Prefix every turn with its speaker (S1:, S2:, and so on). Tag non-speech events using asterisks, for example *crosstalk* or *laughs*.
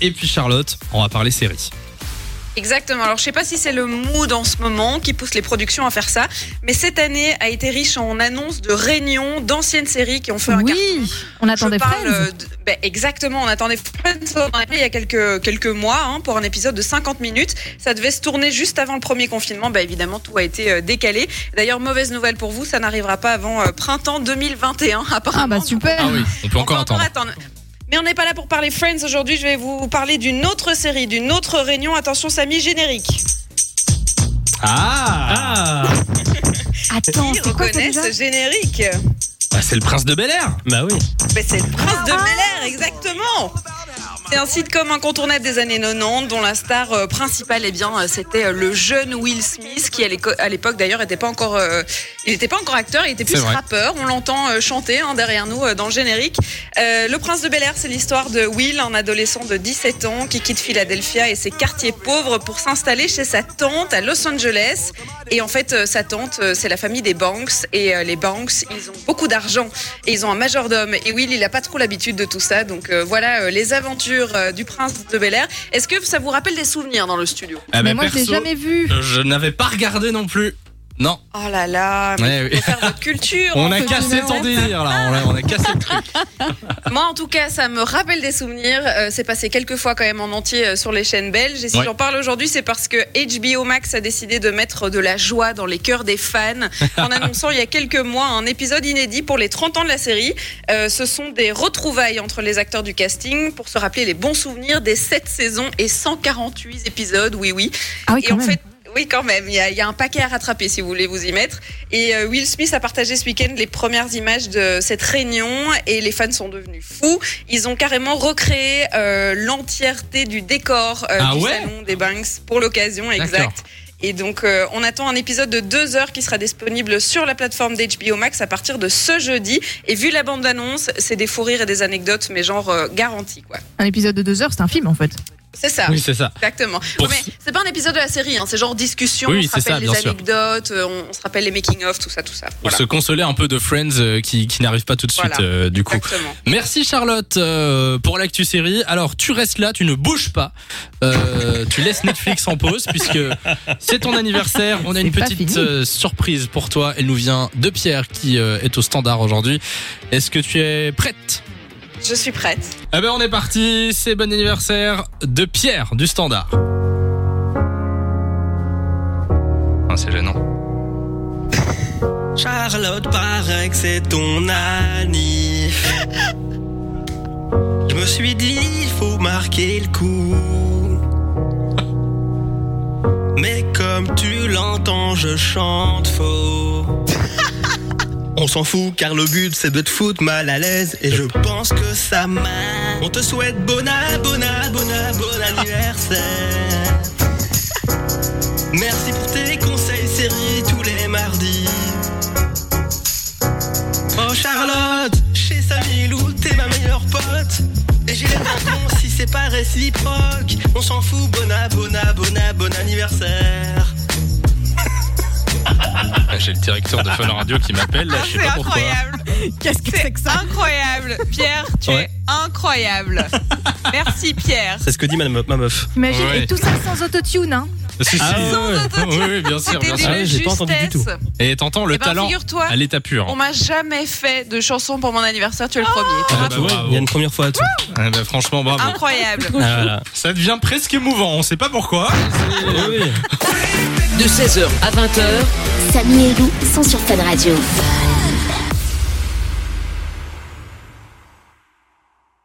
S1: Et puis Charlotte, on va parler série.
S2: Exactement. Alors, je sais pas si c'est le mood en ce moment qui pousse les productions à faire ça, mais cette année a été riche en annonces de réunions d'anciennes séries qui ont fait un carton.
S3: Oui, on attendait
S2: Je parle,
S3: Friends.
S2: de- ben, exactement, on attendait Friends on il y a quelques, quelques mois hein, pour un épisode de 50 minutes. Ça devait se tourner juste avant le premier confinement. Ben, évidemment, tout a été euh, décalé. D'ailleurs, mauvaise nouvelle pour vous, ça n'arrivera pas avant euh, printemps 2021 *laughs* apparemment.
S3: Ah bah super.
S1: Ah oui, on peut encore attendre.
S2: Mais on n'est pas là pour parler Friends aujourd'hui. Je vais vous parler d'une autre série, d'une autre réunion. Attention, Samy, générique.
S1: Ah, *laughs*
S3: Attends,
S2: Qui
S3: c'est quoi ça
S2: reconnaît
S3: déjà
S2: ce générique
S1: Bah, C'est le prince de Bel Air.
S4: Bah oui.
S2: Ben, C'est le prince de Bel Air, exactement. C'est un sitcom incontournable des années 90 dont la star euh, principale, eh bien, euh, c'était euh, le jeune Will Smith qui à l'époque d'ailleurs n'était pas encore, euh, il n'était pas encore acteur, il était plus rappeur. On l'entend chanter hein, derrière nous dans le générique. Euh, le Prince de Bel Air, c'est l'histoire de Will, un adolescent de 17 ans qui quitte Philadelphia et ses quartiers pauvres pour s'installer chez sa tante à Los Angeles. Et en fait, sa tante, c'est la famille des Banks et les Banks, ils ont beaucoup d'argent et ils ont un majordome. Et Will, il n'a pas trop l'habitude de tout ça. Donc euh, voilà les aventures euh, du Prince de Bel Air. Est-ce que ça vous rappelle des souvenirs dans le studio?
S1: Ah,
S3: Mais moi je l'ai
S1: perso,
S3: jamais vu.
S1: Je n'avais pas regardé non plus. Non,
S2: Oh là là, mais
S1: Ouais,
S2: faut
S1: oui.
S2: faire votre culture. *laughs*
S1: on
S2: hein,
S1: a cassé ton délire là, on a, on a cassé le truc. *laughs*
S2: Moi, en tout cas, ça me rappelle des souvenirs. Euh, c'est passé quelques fois quand même en entier euh, sur les chaînes belges. Et si
S1: Ouais.
S2: j'en parle aujourd'hui, c'est parce que HBO Max a décidé de mettre de la joie dans les cœurs des fans *laughs* en annonçant il y a quelques mois un épisode inédit pour les 30 ans de la série. Euh, ce sont des retrouvailles entre les acteurs du casting pour se rappeler les bons souvenirs des 7 saisons et 148 épisodes. Oui, oui.
S3: Ah oui,
S2: Et
S3: quand
S2: en
S3: même.
S2: fait, oui, quand même, il y, a, il y a un paquet à rattraper si vous voulez vous y mettre. Et euh, Will Smith a partagé ce week-end les premières images de cette réunion et les fans sont devenus fous. Ils ont carrément recréé euh, l'entièreté du décor euh,
S1: Ah
S2: du
S1: ouais
S2: salon des Banks pour l'occasion, exact. Et donc, euh, on attend un épisode de deux heures qui sera disponible sur la plateforme d'HBO Max à partir de ce jeudi. Et vu la bande-annonce, c'est des fous rires et des anecdotes, mais genre euh, garantis, quoi.
S3: Un épisode de deux heures, c'est un film en fait.
S2: C'est ça.
S1: Oui, c'est ça.
S2: Exactement.
S1: Pour
S2: mais c'est pas un épisode de la série, hein, c'est genre discussion,
S1: Oui,
S2: on se
S1: c'est ça,
S2: rappelle
S1: bien
S2: les anecdotes, euh, on, on se rappelle les making-of, tout ça, tout ça.
S1: Pour se consoler un peu de Friends euh, qui, qui n'arrive pas tout de suite
S2: Voilà.
S1: euh, du coup.
S2: Exactement.
S1: Merci Charlotte euh, pour l'actu série. Alors tu restes là, tu ne bouges pas, Euh, tu laisses Netflix en pause puisque c'est ton anniversaire. On a une petite euh, surprise pour toi. Elle nous vient de Pierre qui euh, est au standard aujourd'hui. Est-ce que tu es prête?
S2: Je suis prête.
S1: Eh ben on est parti. C'est bon anniversaire de Pierre du standard. Ah, c'est gênant. *laughs*
S4: Charlotte, paraît que c'est ton anniv. *laughs* Je me suis dit, il faut marquer le coup. Mais comme tu l'entends, je chante faux. *laughs* On s'en fout car le but c'est de te foutre mal à l'aise et je pense que ça m'a. On te souhaite bon bon bon bon anniversaire. Merci pour tes conseils séries tous les mardis. Oh Charlotte, chez Samy Lou, t'es ma meilleure pote. Et j'ai l'air d'un con si c'est pas réciproque. On s'en fout, bona, bona, bona, bon anniversaire.
S1: Ah, J'ai le directeur de Fun Radio qui m'appelle. Là, je sais
S2: C'est incroyable.
S3: Qu'est-ce que c'est que ça?
S2: Incroyable. Pierre, tu
S1: Ouais.
S2: es incroyable. Merci Pierre.
S4: C'est ce que dit ma, ma meuf.
S3: Imagine,
S1: Ouais.
S3: et tout ça sans autotune, hein
S1: Si, si.
S4: Ah ouais.
S1: oui, oui, bien sûr, bien sûr.
S4: Ah, j'ai pas entendu du
S2: justesse.
S1: Et t'entends le
S2: Eh ben,
S1: talent à l'état pur.
S2: On m'a jamais fait de chanson pour mon anniversaire, tu es le premier.
S1: Ah, bah,
S4: il y a une première fois à tout.
S1: Ah, bah, franchement, bravo.
S2: Incroyable.
S4: Ah, voilà.
S1: Ça devient presque émouvant, on sait pas pourquoi.
S5: De 16h à 20h.
S6: Samy et Lou sont sur Fun Radio.